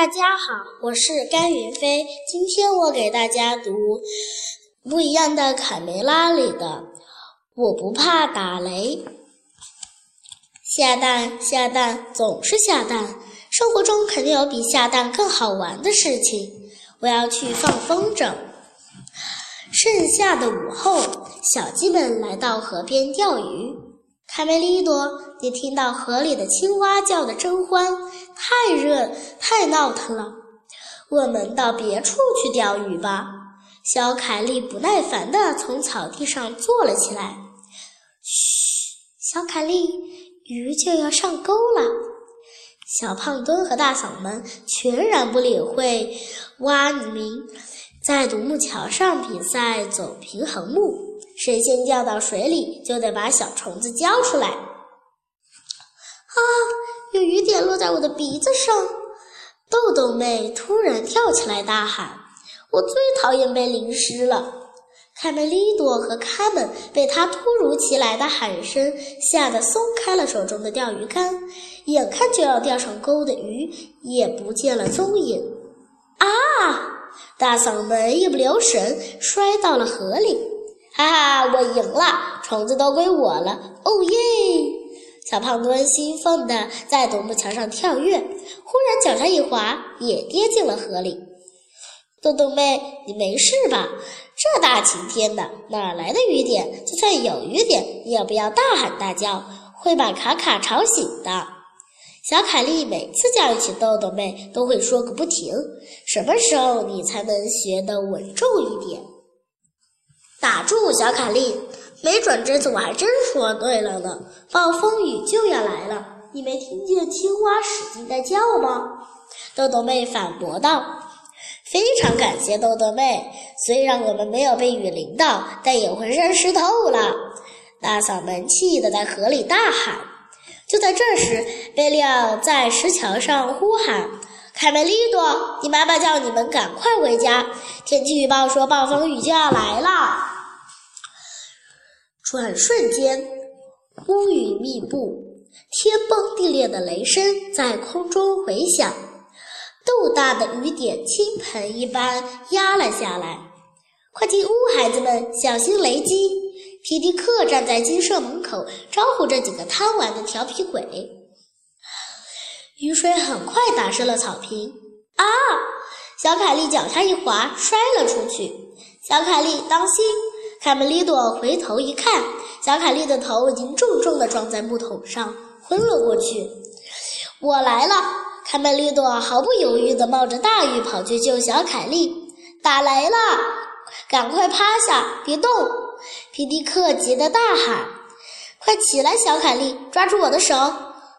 大家好，我是甘云飞。今天我给大家读《不一样的卡梅拉》里的“我不怕打雷”。下蛋下蛋总是下蛋，生活中肯定有比下蛋更好玩的事情。我要去放风筝。盛夏的午后，小鸡们来到河边钓鱼。卡梅利多，你听到河里的青蛙叫得真欢，太热，太闹腾了。我们到别处去钓鱼吧。小凯莉不耐烦地从草地上坐了起来。嘘，小凯莉，鱼就要上钩了。小胖墩和大嗓门全然不理会蛙鸣，在独木桥上比赛走平衡木。谁先掉到水里，就得把小虫子交出来。啊！有雨点落在我的鼻子上。豆豆妹突然跳起来大喊：“我最讨厌被淋湿了！”卡梅利多和卡门被他突如其来的喊声吓得松开了手中的钓鱼竿，眼看就要钓上钩的鱼也不见了踪影。啊！大嗓门一不留神摔到了河里。哈哈，我赢了，虫子都归我了！哦耶！小胖墩兴奋地在独木桥上跳跃，忽然脚下一滑，也跌进了河里。豆豆妹，你没事吧？这大晴天的，哪来的雨点？就算有雨点，也不要大喊大叫，会把卡卡吵醒的。小凯莉每次教育起豆豆妹，都会说个不停。什么时候你才能学得稳重一点？打住，小凯莉！没准这次我还真说对了呢。暴风雨就要来了，你没听见青蛙使劲在叫吗？豆豆妹反驳道。非常感谢豆豆妹，虽然我们没有被雨淋到，但也浑身湿透了。大嗓门气得在河里大喊。就在这时，贝利奥在石桥上呼喊：“凯梅利多，你妈妈叫你们赶快回家，天气预报说暴风雨就要来了。”转瞬间，乌云密布，天崩地裂的雷声在空中回响，豆大的雨点倾盆一般压了下来。快进屋，孩子们，小心雷击！皮迪克站在鸡舍门口，招呼这几个贪玩的调皮鬼。雨水很快打湿了草坪。啊！小凯莉脚下一滑，摔了出去。小凯莉，当心！卡梅利多回头一看，小凯莉的头已经重重地撞在木桶上，昏了过去。我来了！卡梅利多毫不犹豫地冒着大雨跑去救小凯莉。打雷了，赶快趴下，别动！皮迪克急得大喊：“快起来，小凯莉，抓住我的手！”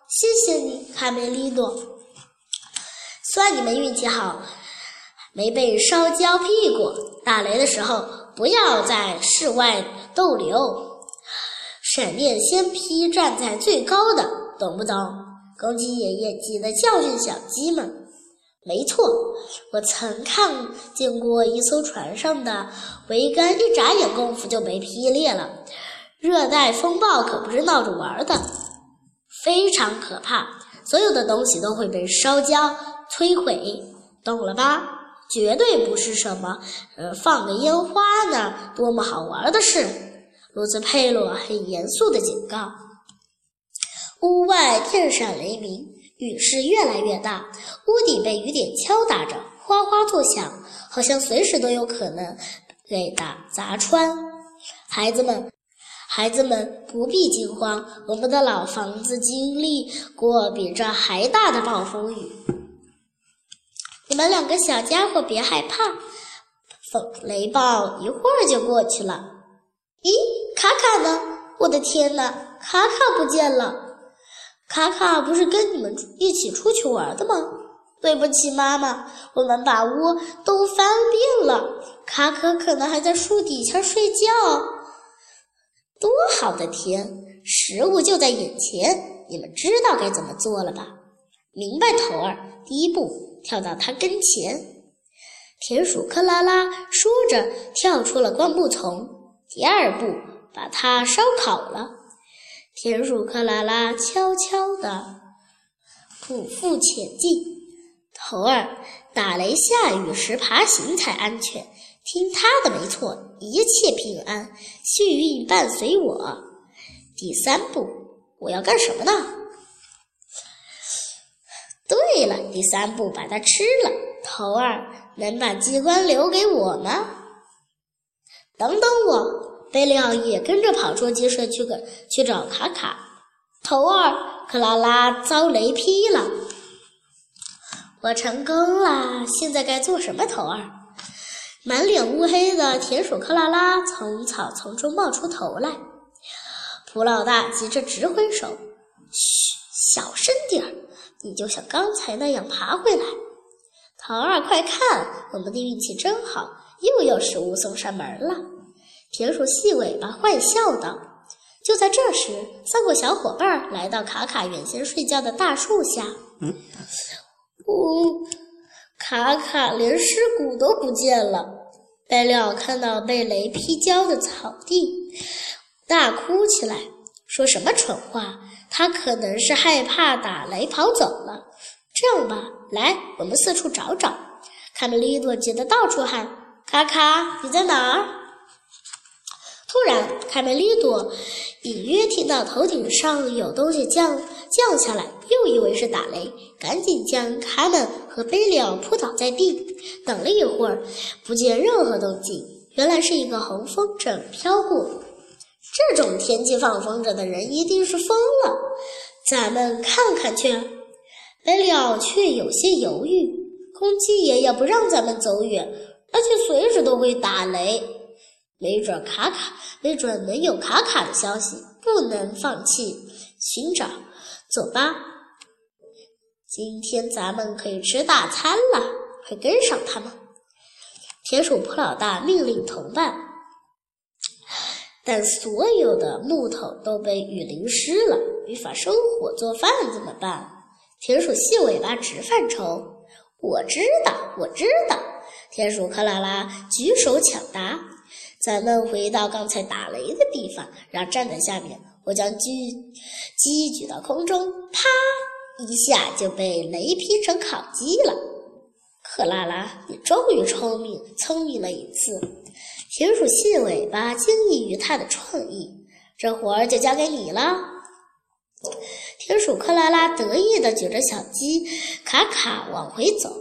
谢谢你，卡梅利多。算你们运气好，没被烧焦屁股。打雷的时候。不要在室外逗留，闪电先劈站在最高的，懂不懂？公鸡爷爷记得教训小鸡们。没错，我曾看见过一艘船上的桅杆，一眨眼功夫就被劈裂了。热带风暴可不是闹着玩的，非常可怕，所有的东西都会被烧焦、摧毁，懂了吧？绝对不是什么，呃，放个烟花呢，多么好玩的事！罗斯佩洛很严肃地警告。屋外电闪雷鸣，雨势越来越大，屋顶被雨点敲打着，哗哗作响，好像随时都有可能被打砸穿。孩子们，孩子们不必惊慌，我们的老房子经历过比这还大的暴风雨。你们两个小家伙别害怕，风雷暴一会儿就过去了。咦，卡卡呢？我的天哪，卡卡不见了！卡卡不是跟你们一起出去玩的吗？对不起，妈妈，我们把窝都翻遍了，卡卡可能还在树底下睡觉。多好的天，食物就在眼前，你们知道该怎么做了吧？明白，头儿。第一步。跳到他跟前，田鼠克拉拉说着跳出了灌木丛。第二步，把它烧烤了。田鼠克拉拉悄悄地匍匐前进，头儿，打雷下雨时爬行才安全。听他的没错，一切平安，幸运伴随我。第三步，我要干什么呢？对了，第三步把它吃了。头儿，能把机关留给我吗？等等我，贝利奥也跟着跑出鸡舍去个去找卡卡。头儿，克拉拉遭雷劈了。我成功了，现在该做什么？头儿，满脸乌黑的田鼠克拉拉从草丛中冒出头来。普老大急着直挥手：“嘘，小声点儿，你就像刚才那样爬回来。”桃儿，快看，我们的运气真好，又有食物送上门了。田鼠细尾巴坏笑道。就在这时，三个小伙伴来到卡卡原先睡觉的大树下。嗯。呜，卡卡连尸骨都不见了。贝利奥看到被雷劈焦的草地，大哭起来，说什么蠢话？他可能是害怕打雷跑走了。这样吧，来，我们四处找找。卡梅利多急得到处喊：“卡卡，你在哪儿？”突然，卡梅利多隐约听到头顶上有东西降降下来，又以为是打雷，赶紧将卡门和贝利奥扑倒在地。等了一会儿，不见任何动静，原来是一个红风筝飘过。这种天气放风筝的人一定是疯了。咱们看看去。贝利奥却有些犹豫，公鸡爷爷不让咱们走远，而且随时都会打雷，没准卡卡，没准能有卡卡的消息，不能放弃寻找。走吧，今天咱们可以吃大餐了，快跟上他们！田鼠普老大命令同伴，但所有的木头都被雨淋湿了，没法生火做饭，怎么办？田鼠细尾巴直犯愁。我知道，我知道。田鼠克拉拉举手抢答：“咱们回到刚才打雷的地方，然后站在下面，我将鸡鸡举到空中，啪一下就被雷劈成烤鸡了。”克拉拉，你终于聪明聪明了一次。田鼠细尾巴惊异于他的创意，这活儿就交给你了。田鼠克拉拉得意地举着小鸡卡卡往回走。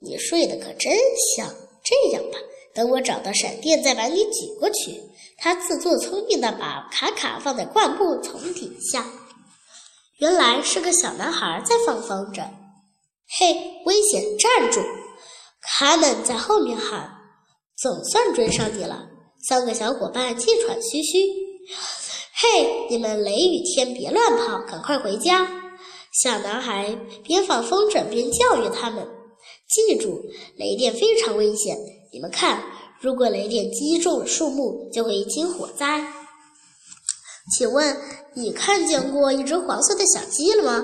你睡得可真香！这样吧，等我找到闪电，再把你举过去。他自作聪明地把卡卡放在灌木丛底下。原来是个小男孩在放风筝。嘿，危险！站住！卡门在后面喊：“总算追上你了。”三个小伙伴气喘吁吁。嘿，你们雷雨天别乱跑，赶快回家！小男孩边放风筝边教育他们：“记住，雷电非常危险。你们看，如果雷电击中了树木，就会引起火灾。”请问你看见过一只黄色的小鸡了吗？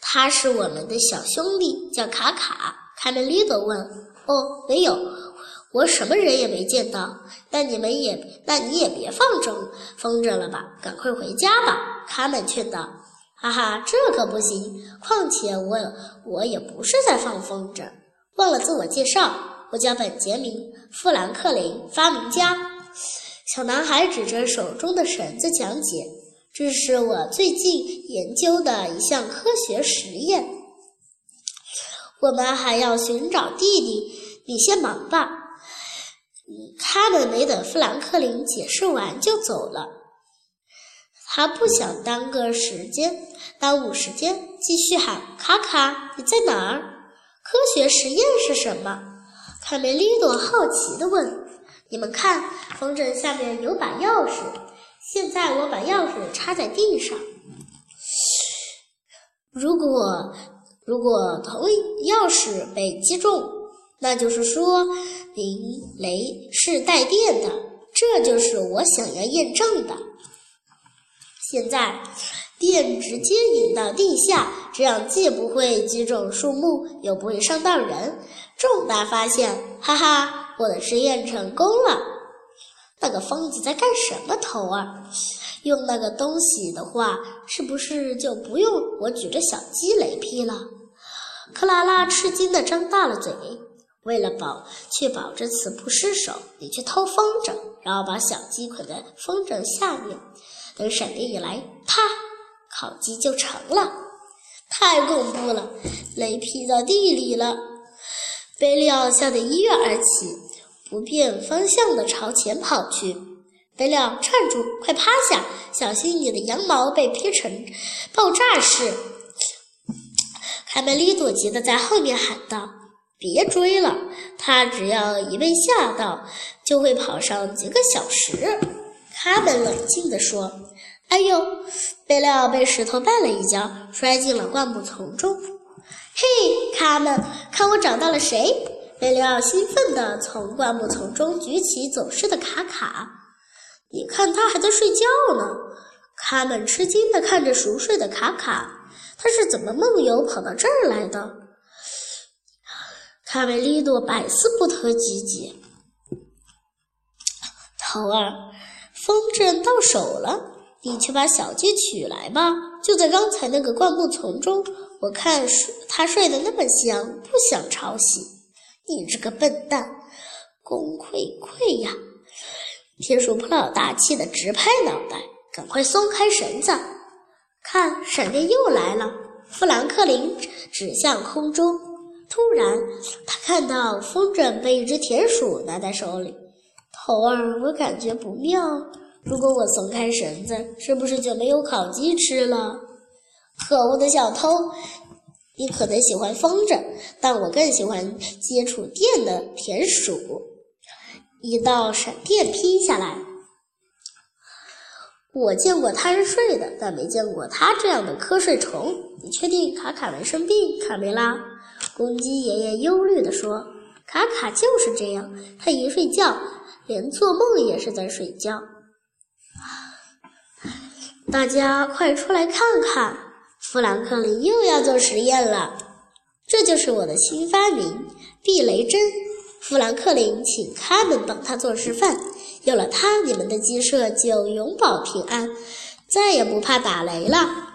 它是我们的小兄弟，叫卡卡。卡梅利多问：“哦，没有。”我什么人也没见到，那你们也，那你也别放风风筝了吧，赶快回家吧。卡门劝道：“哈哈，这可不行。况且我我也不是在放风筝。忘了自我介绍，我叫本杰明·富兰克林，发明家。”小男孩指着手中的绳子讲解：“这是我最近研究的一项科学实验。我们还要寻找弟弟，你先忙吧。”他们没等富兰克林解释完就走了。他不想耽搁时间，耽误时间，继续喊：“卡卡，你在哪儿？科学实验是什么？”卡梅利多好奇地问：“你们看，风筝下面有把钥匙。现在我把钥匙插在地上。如果如果铜钥匙被击中，那就是说。”零雷是带电的，这就是我想要验证的。现在电直接引到地下，这样既不会击中树木，又不会伤到人。重大发现！哈哈，我的实验成功了。那个疯子在干什么？头儿，用那个东西的话，是不是就不用我举着小鸡雷劈了？克拉拉吃惊地张大了嘴。为了保确保这次不失手，你去偷风筝，然后把小鸡捆在风筝下面，等闪电一来，啪，烤鸡就成了。太恐怖了！雷劈到地里了。贝利奥吓得一跃而起，不变方向的朝前跑去。贝利奥，站住！快趴下，小心你的羊毛被劈成爆炸式。卡梅利多急得在后面喊道。别追了，他只要一被吓到，就会跑上几个小时。卡门冷静地说：“哎呦！”贝利奥被石头绊了一跤，摔进了灌木丛中。嘿，卡门，看我找到了谁！贝利奥兴奋地从灌木丛中举起走失的卡卡。你看，他还在睡觉呢。卡门吃惊地看着熟睡的卡卡，他是怎么梦游跑到这儿来的？卡梅利多百思不得其解。头儿，风筝到手了，你去把小鸡取来吧。就在刚才那个灌木丛中，我看睡它睡得那么香，不想吵醒你。这个笨蛋，功亏愧呀！天鼠普老大气得直拍脑袋，赶快松开绳子。看，闪电又来了。富兰克林指向空中。突然，他看到风筝被一只田鼠拿在手里。头儿，我感觉不妙。如果我松开绳子，是不是就没有烤鸡吃了？可恶的小偷！你可能喜欢风筝，但我更喜欢接触电的田鼠。一道闪电劈下来，我见过他人睡的，但没见过他这样的瞌睡虫。你确定卡卡没生病，卡梅拉？公鸡爷爷忧虑地说：“卡卡就是这样，他一睡觉，连做梦也是在睡觉。大家快出来看看，富兰克林又要做实验了。这就是我的新发明——避雷针。富兰克林请他们帮他做示范，有了它，你们的鸡舍就永保平安，再也不怕打雷了。”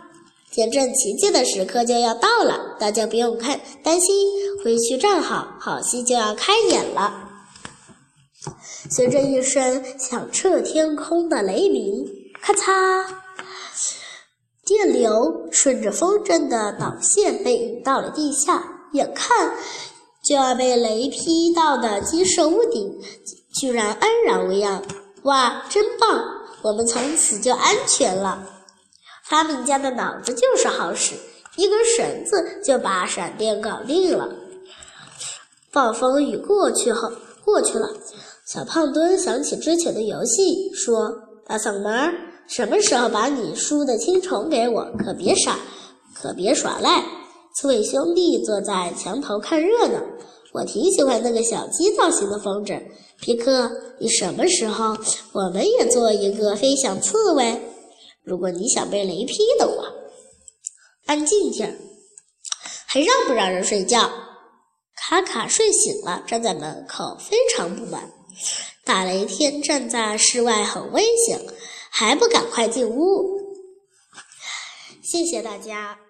见证奇迹的时刻就要到了，大家不用看担心，回去站好，好戏就要开演了。随着一声响彻天空的雷鸣，咔嚓，电流顺着风筝的导线被引到了地下，眼看就要被雷劈到的鸡舍屋顶，居然安然无恙。哇，真棒！我们从此就安全了。他们家的脑子就是好使，一根绳子就把闪电搞定了。暴风雨过去后，过去了。小胖墩想起之前的游戏，说：“大嗓门，什么时候把你输的青虫给我？可别傻，可别耍赖。”刺猬兄弟坐在墙头看热闹。我挺喜欢那个小鸡造型的风筝。皮克，你什么时候我们也做一个飞翔刺猬？如果你想被雷劈的话，安静点儿，还让不让人睡觉？卡卡睡醒了，站在门口，非常不满。打雷天站在室外很危险，还不赶快进屋？谢谢大家。